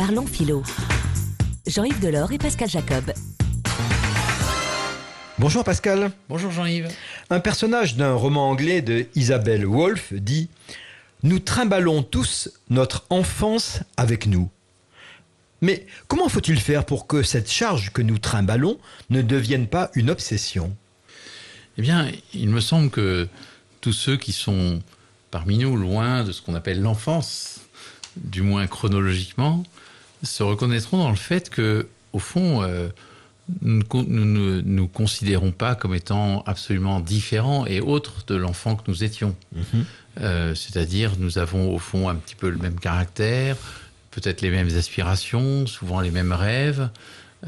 Parlons philo. Jean-Yves Delors et Pascal Jacob. Bonjour Pascal. Bonjour Jean-Yves. Un personnage d'un roman anglais de Isabelle Wolfe dit Nous trimballons tous notre enfance avec nous. Mais comment faut-il faire pour que cette charge que nous trimballons ne devienne pas une obsession? Eh bien, il me semble que tous ceux qui sont parmi nous loin de ce qu'on appelle l'enfance, du moins chronologiquement, se reconnaîtront dans le fait que, au fond, euh, nous ne nous, considérons pas comme étant absolument différents et autres de l'enfant que nous étions. Mhm. Euh, c'est-à-dire, nous avons au fond un petit peu le même caractère, peut-être les mêmes aspirations, souvent les mêmes rêves,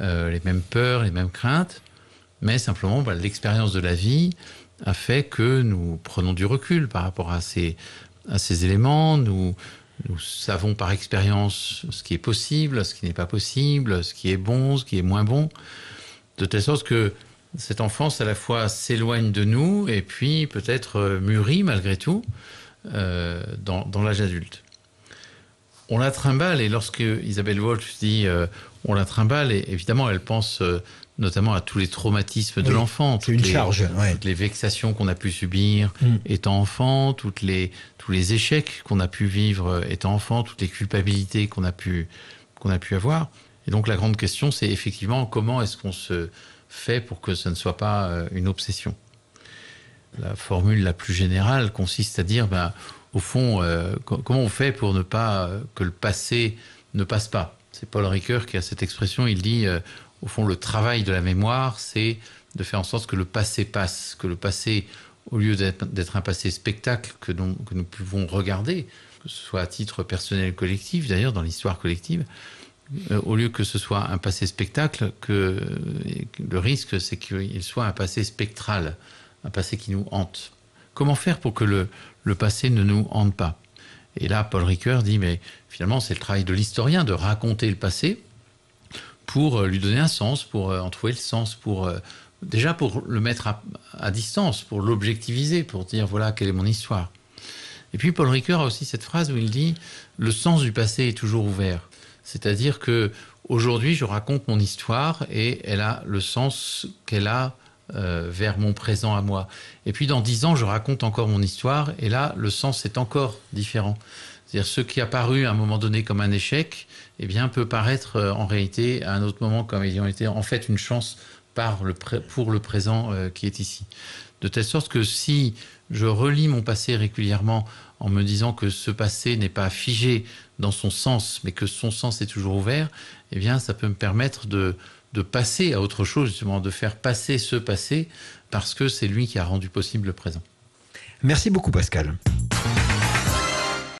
euh, les mêmes peurs, les mêmes craintes, mais simplement bah, l'expérience de la vie a fait que nous prenons du recul par rapport à ces, à ces éléments. Nous, nous savons par expérience ce qui est possible, ce qui n'est pas possible, ce qui est bon, ce qui est moins bon, de telle sorte que cette enfance à la fois s'éloigne de nous et puis peut-être euh, mûrit malgré tout euh, dans, dans l'âge adulte. On la trimballe et lorsque Isabelle Wolf dit euh, on la trimballe, et évidemment elle pense euh, notamment à tous les traumatismes de l'enfant, toutes, une charge, toutes les vexations qu'on a pu subir mm. étant enfant, toutes les, tous les échecs qu'on a pu vivre étant enfant, toutes les culpabilités qu'on a pu qu'on a pu avoir. Et donc la grande question, c'est effectivement comment est-ce qu'on se fait pour que ce ne soit pas euh, une obsession? La formule la plus générale consiste à dire, ben, au fond, euh, comment on fait pour ne pas euh, que le passé ne passe pas? C'est Paul Ricoeur qui a cette expression. Il dit, au fond, le travail de la mémoire, c'est de faire en sorte que le passé passe, que le passé, au lieu d'être un passé spectacle que, que nous pouvons regarder, que ce soit à titre personnel collectif, d'ailleurs dans l'histoire collective, euh, au lieu que ce soit un passé spectacle, que le risque, c'est qu'il soit un passé spectral, un passé qui nous hante. Comment faire pour que le, passé ne nous hante pas? Et là, Paul Ricoeur dit, mais finalement, c'est le travail de l'historien de raconter le passé pour euh, lui donner un sens, pour euh, en trouver le sens, pour déjà pour le mettre à, à distance, pour l'objectiviser, pour dire voilà quelle est mon histoire. Et puis Paul Ricoeur a aussi cette phrase où il dit le sens du passé est toujours ouvert. C'est-à-dire que aujourd'hui, je raconte mon histoire et elle a le sens qu'elle a euh, vers mon présent à moi. Et puis dans dix ans, je raconte encore mon histoire et là, le sens est encore différent. C'est-à-dire ce qui a paru à un moment donné comme un échec, eh bien, peut paraître euh, en réalité à un autre moment comme ayant été en fait une chance pour le présent euh, qui est ici. De telle sorte que si je relis mon passé régulièrement en me disant que ce passé n'est pas figé dans son sens, mais que son sens est toujours ouvert, eh bien, ça peut me permettre de, de passer à autre chose, justement, de faire passer ce passé, parce que c'est lui qui a rendu possible le présent. Merci beaucoup, Pascal.